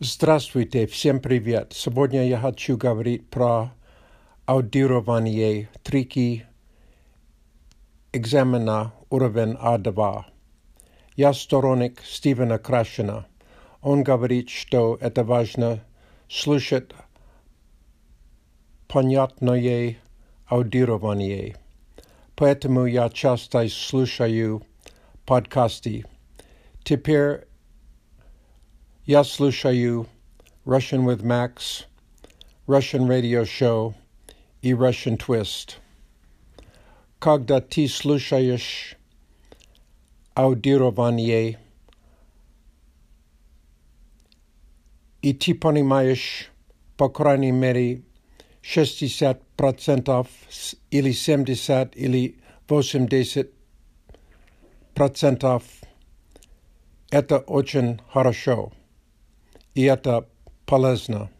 Здравствуйте, всем привет. Сегодня я хочу говорить про аудирование трики экзамена уровень А2. Я сторонник Стивена Крашена. Он говорит, что это важно слушать понятное аудирование. Поэтому я часто слушаю подкасты. Теперь я слушаю Russian with Max, Russian Radio Show и Russian Twist. Когда ты слушаешь аудирование и ты понимаешь, по крайней мере, 60% или 70 или 80% это очень хорошо И это полезно.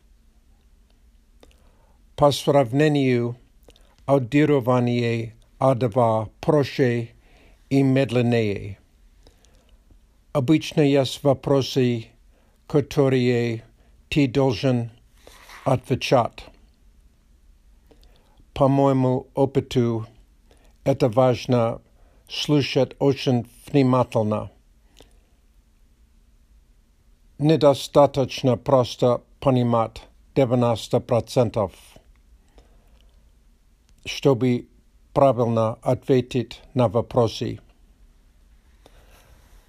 По сравнению, аудирование А2 проще и медленнее. Обычно есть вопросы, которые ты должен отвечать. По моему опыту, это важно слушать очень внимательно недостаточно просто понимать 90%, чтобы правильно ответить на вопросы.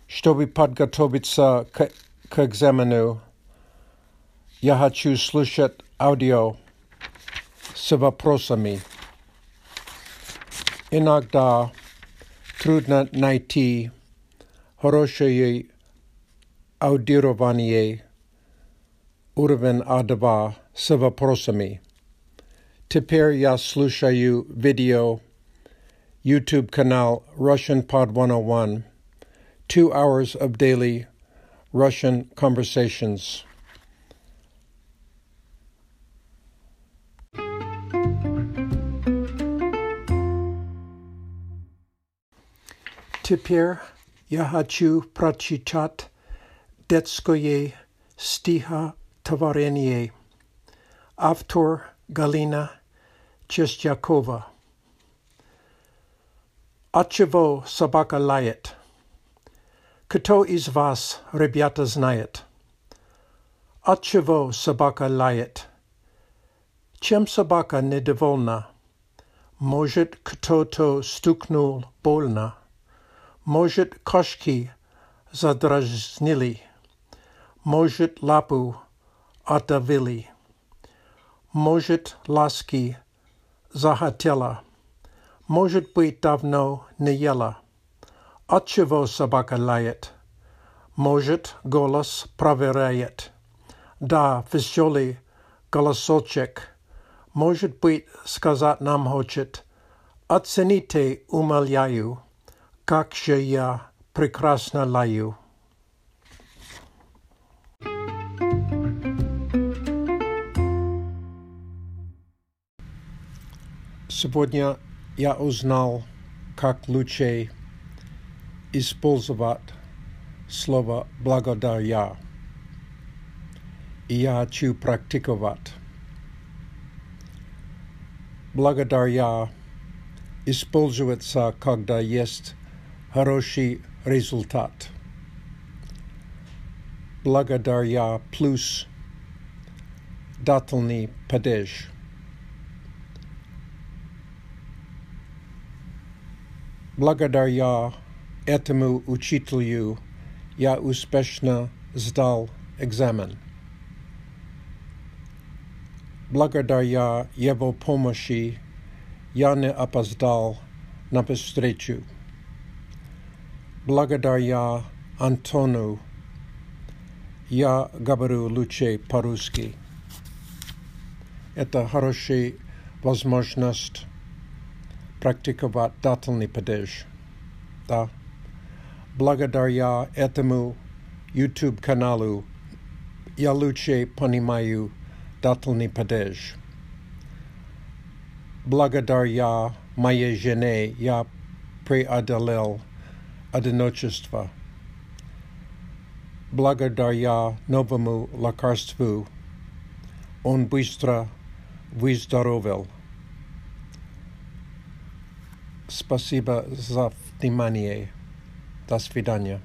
Чтобы подготовиться к, к экзамену, я хочу слушать аудио с вопросами. Иногда трудно найти хорошие аудирование уровень А2 с вопросами. Теперь я слушаю видео YouTube канал Russian Pod 101, two hours of daily Russian conversations. Теперь я хочу прочитать детское стихотворение. Автор Галина Честякова. Отчего собака лает? Кто из вас, ребята, знает? Отчего собака лает? Чем собака недовольна? Может, кто-то стукнул больно? Может, кошки задразнили? Может лапу отдавили, может ласки захотела, может быть давно не ела. Отчего собака лает? Может голос проверяет. Да, веселый голосочек. Может быть сказать нам хочет. Оцените, умоляю, как же я прекрасно лаю. Сегодня я узнал, как лучше использовать слово «благодаря». И я хочу практиковать. Благодаря используется, когда есть хороший результат. Благодаря плюс дательный падеж – Благодаря этому учителю я успешно сдал экзамен. Благодаря его помощи я не опоздал на встречу. Благодаря Антону я говорю лучше по-русски. Это хорошая возможность практиковать дательный падеж. Да. Благодаря этому YouTube-каналу я лучше понимаю дательный падеж. Благодаря моей жене я преодолел одиночество. благодаря новому лекарству он быстро выздоровел. Спасибо за внимание. До свидания.